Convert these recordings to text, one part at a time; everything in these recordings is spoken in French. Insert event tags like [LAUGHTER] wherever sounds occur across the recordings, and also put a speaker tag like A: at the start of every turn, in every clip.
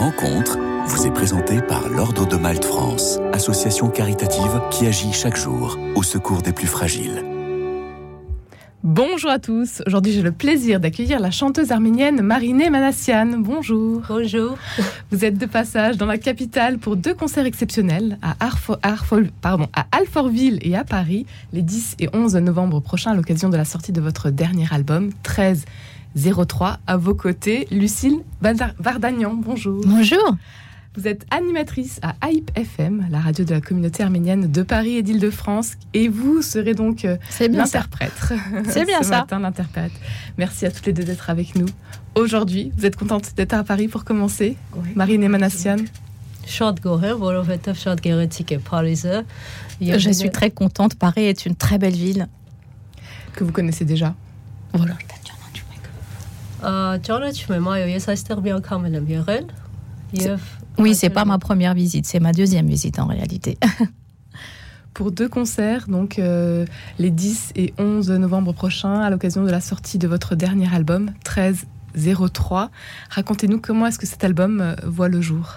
A: rencontre vous est présentée par l'Ordre de Malte France, association caritative qui agit chaque jour au secours des plus fragiles.
B: Bonjour à tous. Aujourd'hui, j'ai le plaisir d'accueillir la chanteuse arménienne Marinée Manassian. Bonjour.
C: Bonjour.
B: Vous êtes de passage dans la capitale pour deux concerts exceptionnels à, pardon, à Alfortville et à Paris les 10 et 11 novembre prochains à l'occasion de la sortie de votre dernier album 13 03. À vos côtés, Lucille Vardagnan. Bonjour.
C: Bonjour.
B: Vous êtes animatrice à AIP FM, la radio de la communauté arménienne de Paris et d'Île-de-France, et vous serez donc euh, l'interprète.
C: C'est [LAUGHS] bien ça.
B: matin, l'interprète. Merci à toutes les deux d'être avec nous aujourd'hui. Vous êtes contente d'être à Paris pour commencer, Marine et Manassian
C: Je suis très contente. Paris est une très belle ville.
B: Que vous connaissez déjà.
C: Voilà. Oui, c'est pas ma première visite, c'est ma deuxième visite en réalité. [LAUGHS]
B: Pour deux concerts, donc euh, les 10 et 11 novembre prochains, à l'occasion de la sortie de votre dernier album, 1303. Racontez-nous comment est-ce que cet album euh, voit le jour.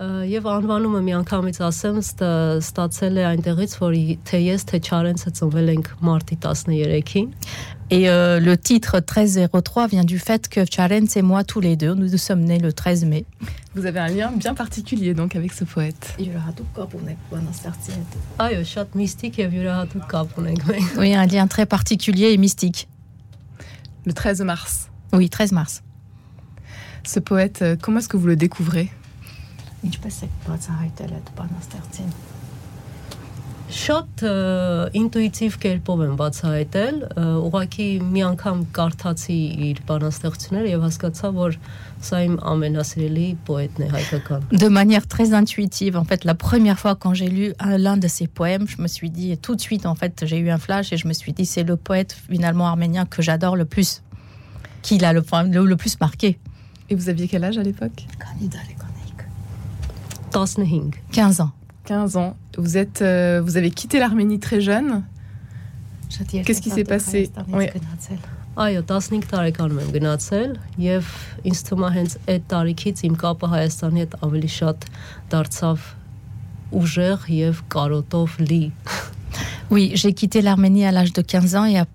D: Եվ անվանումը միանգամից ասեմ, ստացել է այնտեղից, որ թե ես, թե Չարենցը ծնվել ենք մարտի 13-ին։
C: Et euh, le titre 1303 vient du fait que Charens et moi, tous les deux, nous, nous sommes nés le 13 mai.
B: Vous avez un lien bien particulier donc avec ce poète.
C: Oui, un lien très particulier et mystique.
B: Le 13 mars.
C: Oui, 13 mars.
B: Ce poète, euh, comment est-ce que vous le découvrez
D: Ինչպես եք բացահայտել այդ բանաստեղծին։ Շատ ինտուիտիվ կերպով եմ բացահայտել, ուղղակի մի անգամ կարդացի իր բանաստեղծությունները եւ հասկացա, որ ça իմ ամենասիրելի poète է հայկական։
C: De manière très intuitive, en fait, la première fois quand j'ai lu l'un de ses poèmes, je me suis dit tout de suite, en fait, j'ai eu un flash et je me suis dit c'est le poète finalement arménien que j'adore le plus, qui l'a le, le, le plus marqué.
B: Et vous aviez quel âge à l'époque
C: 15 ans.
B: 15 ans. Vous, êtes, euh, vous avez quitté l'Arménie très jeune. Qu'est-ce qui s'est passé oui.
D: Այո, 15 տարեկանում եմ գնացել եւ ինձ թվում է հենց այդ տարիքից իմ կապը Հայաստանի հետ ավելի շատ դարձավ ուժեղ եւ կարոտով լի։
C: Oui, j'ai quitté l'Arménie à l'âge de 15 ans et à,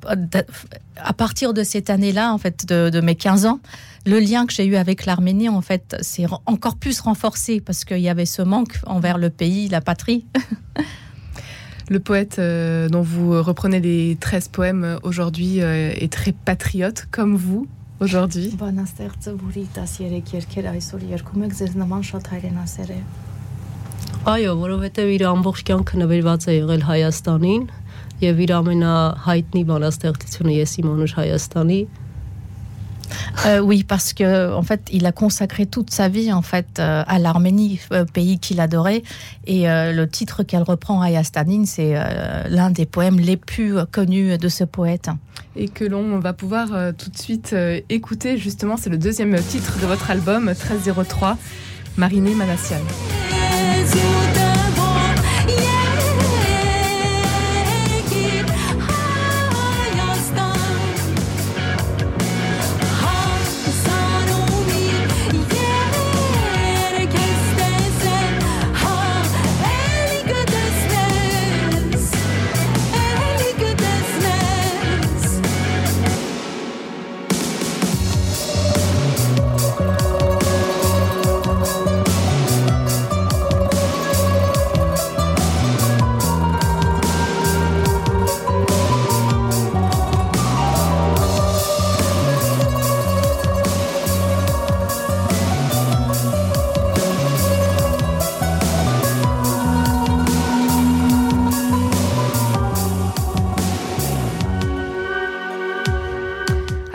C: à partir de cette année-là, en fait, de, de mes 15 ans, le lien que j'ai eu avec l'Arménie, en fait, s'est encore plus renforcé parce qu'il y avait ce manque envers le pays, la patrie. [LAUGHS]
B: Le poète euh, dont vous reprenez les 13 poèmes aujourd'hui euh, est très patriote, comme vous, aujourd'hui.
D: Այո, որովհետև իր ամբողջ կյանքը նվիրված է եղել Հայաստանին եւ իր ամենահայտնի բանաստեղծությունը Ես իմ անուշ Հայաստանի [LAUGHS]
C: Euh, oui, parce que en fait, il a consacré toute sa vie en fait euh, à l'Arménie, euh, pays qu'il adorait, et le titre qu'elle reprend, Ayastanin, c'est l'un des poèmes les plus connus de ce poète.
B: Et que l'on va pouvoir tout de suite écouter. Justement, c'est le deuxième titre de votre album 1303, Marinée Manassian.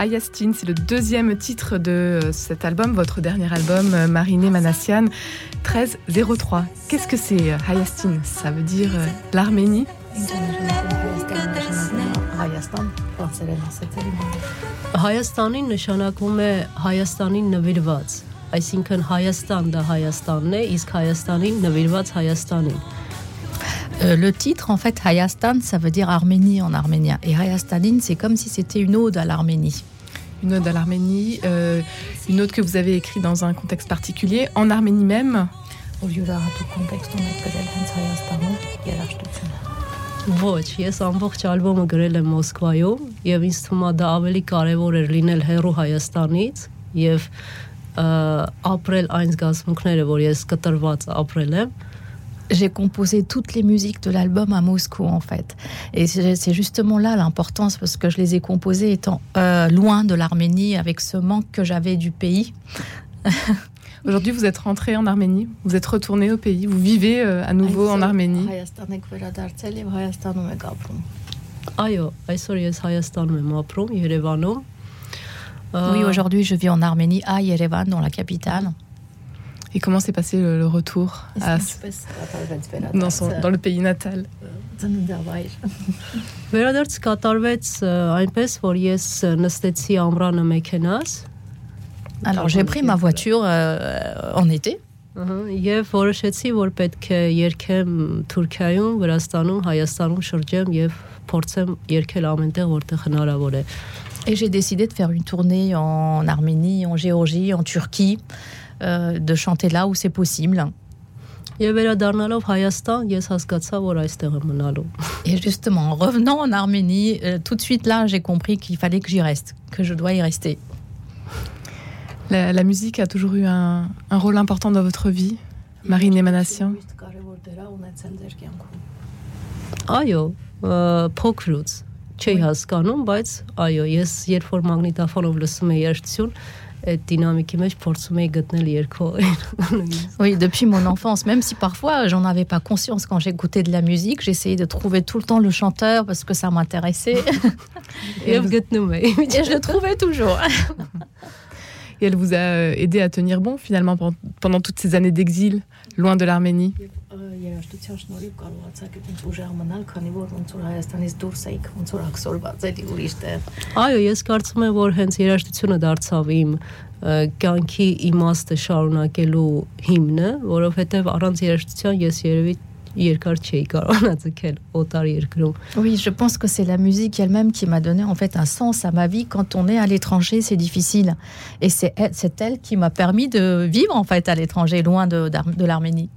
B: Hayastin, c'est le deuxième titre de cet album, votre dernier album, Mariné Manassian, 1303. Qu'est-ce que c'est Hayastin Ça veut dire l'Arménie
D: Հայաստանին նշանակում է Հայաստանին նվիրված այսինքն Հայաստան դա Հայաստանն է իսկ Հայաստանին նվիրված Հայաստանին
C: Euh, le titre, en fait, Hayastan, ça veut dire Arménie en arménien. Et Hayastanin, c'est comme si c'était une ode à l'Arménie.
B: Une ode à l'Arménie, euh, une ode que vous avez écrite dans un contexte particulier, en Arménie même
D: Ոչ, ես ամբողջ ալբոմը գրել եմ Մոսկվայում եւ ինձ թվում է դա ավելի կարեւոր էր լինել հերու Հայաստանից եւ ապրել այն զգացմունքները, որ ես կտրված ապրել եմ
C: j'ai composé toutes les musiques de l'album à Moscou en fait. Et c'est justement là l'importance parce que je les ai composées étant euh, loin de l'Arménie avec ce manque que j'avais du pays. [LAUGHS]
B: Aujourd'hui, vous êtes rentré en Arménie, vous êtes retourné au pays, vous vivez euh, à nouveau en Arménie.
C: Oui, aujourd'hui, je vis en Arménie, à Yerevan, dans la capitale.
B: Et comment s'est passé le, le retour à, dans, son, dans le pays natal [LAUGHS]
D: Վերադարձ կատարվեց այնպես, որ ես նստեցի ամրանը մեքենաս
C: Alors j'ai pris ma voiture euh, en été.
D: Եվ որոշեցի, որ պետք է երկեմ Թուրքիայում, Վրաստանում, Հայաստանում շրջեմ եւ փորձեմ երկել ամենտեղ, որտեղ հնարավոր է։
C: Et j'ai décidé de faire une tournée en Arménie, en Géorgie, en Turquie. Euh, de chanter là où c'est possible.
D: Et
C: justement, en revenant en Arménie, euh, tout de suite là, j'ai compris qu'il fallait que j'y reste, que je dois y rester.
B: La, musique a toujours eu un, rôle important dans votre vie, Marine Emanassian [LAUGHS]
C: Oui, depuis mon enfance, même si parfois j'en avais pas conscience quand j'écoutais de la musique, j'essayais de trouver tout le temps le chanteur parce que ça m'intéressait.
D: Et, je
C: le trouvais toujours.
B: Et elle vous a euh, aidé à tenir bon finalement pendant toutes ces années d'exil, loin de l'Arménie?
D: Այո, ես կարծում եմ, որ հենց երաժշտությունը դարձավ իմ կյանքի իմաստը շարունակելու հիմնը, որովհետև առանց երաժշտության ես երևի
C: Oui, je pense que c'est la musique elle-même qui m'a donné en fait un sens à ma vie. Quand on est à l'étranger, c'est difficile. Et c'est elle qui m'a permis de vivre en fait à l'étranger, loin de, de l'Arménie.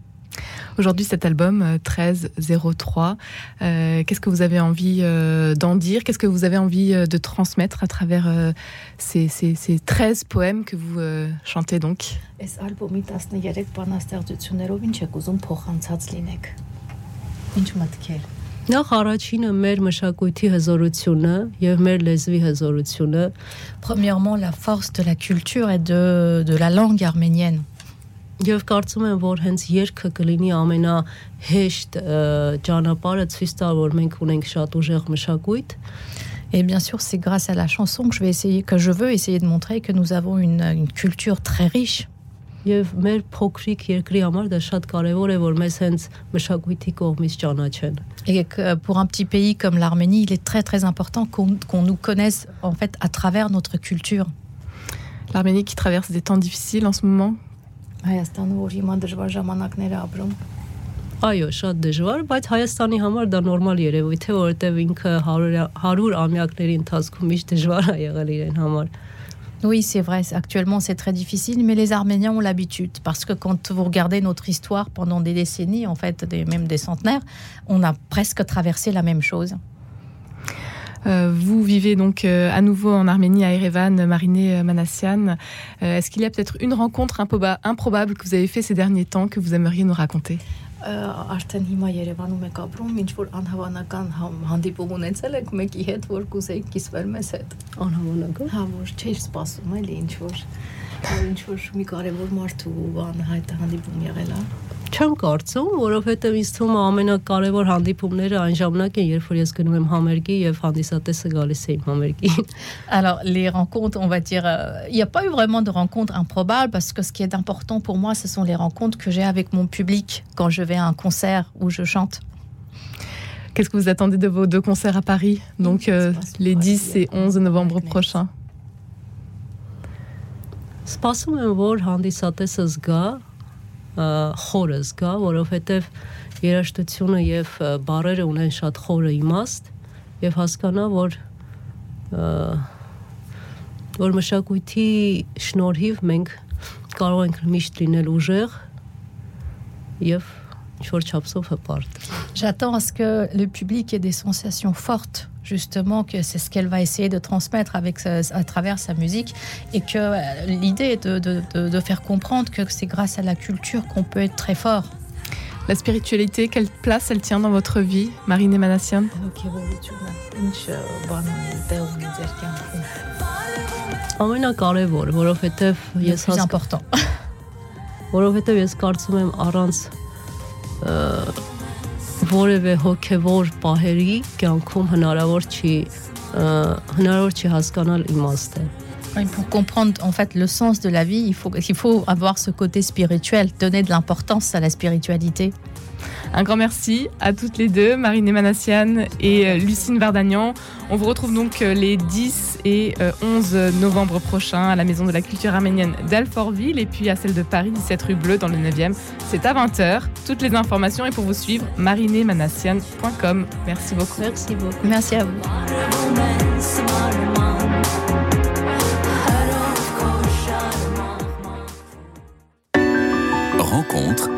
B: Aujourd'hui, cet album 1303, euh, euh, qu'est-ce que vous avez envie euh, d'en dire Qu'est-ce que vous avez envie de transmettre à travers ces, ces, ces, 13 poèmes que vous chantez donc
D: Ինչ մտքեր։ Նախ առաջինը մեր մշակույթի հզորությունը եւ մեր լեզվի հզորությունը։
C: Premièrement, la force de la culture et de de la langue arménienne.
D: Եվ կարծում եմ, որ հենց երգը կլինի ամենահեշտ ճանապարհը ցույց տալ, որ մենք ունենք շատ ուժեղ մշակույթ։
C: Et bien sûr, c'est grâce à la chanson que je vais essayer, que je veux essayer de montrer que nous avons une, une culture très riche.
D: եւ մեր փոքրիկ երկրի համար դա շատ կարեւոր է որ մեզ հենց մշակույթի կողմից ճանաչեն
C: et que pour un petit pays comme l'Arménie il est très très important qu'on qu nous connaisse en fait à travers notre culture
B: l'Arménie qui traverse des temps difficiles en ce moment
C: Հայաստանը որ հիմա դժվար ժամանակներ է ապրում
D: Այո, շատ դժվար, բայց Հայաստանի համար դա նորմալ երևույթ է, որովհետև ինքը 100 100 ամյակների ընթացքում միշտ դժվար է եղել իրեն համար։
C: Oui, c'est vrai. Actuellement, c'est très difficile, mais les Arméniens ont l'habitude. Parce que quand vous regardez notre histoire pendant des décennies, en fait, des, même des centenaires, on a presque traversé la même chose.
B: Euh, vous vivez donc euh, à nouveau en Arménie, à Erevan, Mariné Manassian. Euh, Est-ce qu'il y a peut-être une rencontre improbable que vous avez fait ces derniers temps que vous aimeriez nous raconter
C: արդեն հիմա Երևանում եք ապրում, ինչ որ անհավանական հանդիպում ունեցել եք մեկի հետ, որ կուզեիք կիսվել մեզ հետ։
D: Անհավանական։
C: Հա, որ չէի սպասում էլի ինչ որ ինչ որ մի կարևոր մարդու անհայտ հանդիպում եղել է։
D: Չեմ կարծում, որովհետև ինձ թվում է ամենակարևոր հանդիպումները այն ժամանակ են, երբ որ ես գնում եմ համերգի եւ հանդիսատեսը գալիս է իմ համերգին։ [LAUGHS]
C: Alors, les rencontres, on va dire, euh, il n'y a pas eu vraiment de rencontres improbables parce que ce qui est important pour moi, ce sont les rencontres que j'ai avec mon public quand je vais à un concert où je chante.
B: Qu'est-ce que vous attendez de vos deux concerts à Paris Donc, euh, les 10 et 11 novembre prochains.
D: Սպասում եմ, որ հանդիսատեսը զգա, խորը զգա, որովհետև երաժշտությունը եւ բարերը ունեն շատ խորը իմաստ եւ հասկանա, որ որ մշակույթի շնորհիվ մենք կարող ենք միշտ լինել ուժեղ եւ
C: J'attends à ce que le public ait des sensations fortes, justement que c'est ce qu'elle va essayer de transmettre avec, à travers sa musique et que euh, l'idée est de, faire comprendre que c'est grâce à la culture qu'on peut être très fort.
B: La spiritualité, quelle place elle tient dans votre vie, Marine Emanassian?
C: C'est important.
D: որևէ հոգևոր պահերի կյանքում հնարավոր չի հնարավոր չի հասկանալ իմաստը
C: pour comprendre en fait le sens de la vie, il faut, il faut avoir ce côté spirituel, donner de l'importance à la spiritualité.
B: Un grand merci à toutes les deux, Marine Emanassian et euh, Lucine Vardagnan. On vous retrouve donc euh, les 10 et 11 euh, novembre prochains à la Maison de la Culture arménienne d'Alfortville et puis à celle de Paris, 17 rue Bleue dans le 9e. C'est à 20h. Toutes les informations et pour vous suivre, marinemanassian.com. Merci beaucoup.
D: Merci beaucoup.
C: Merci à vous.
A: Rencontre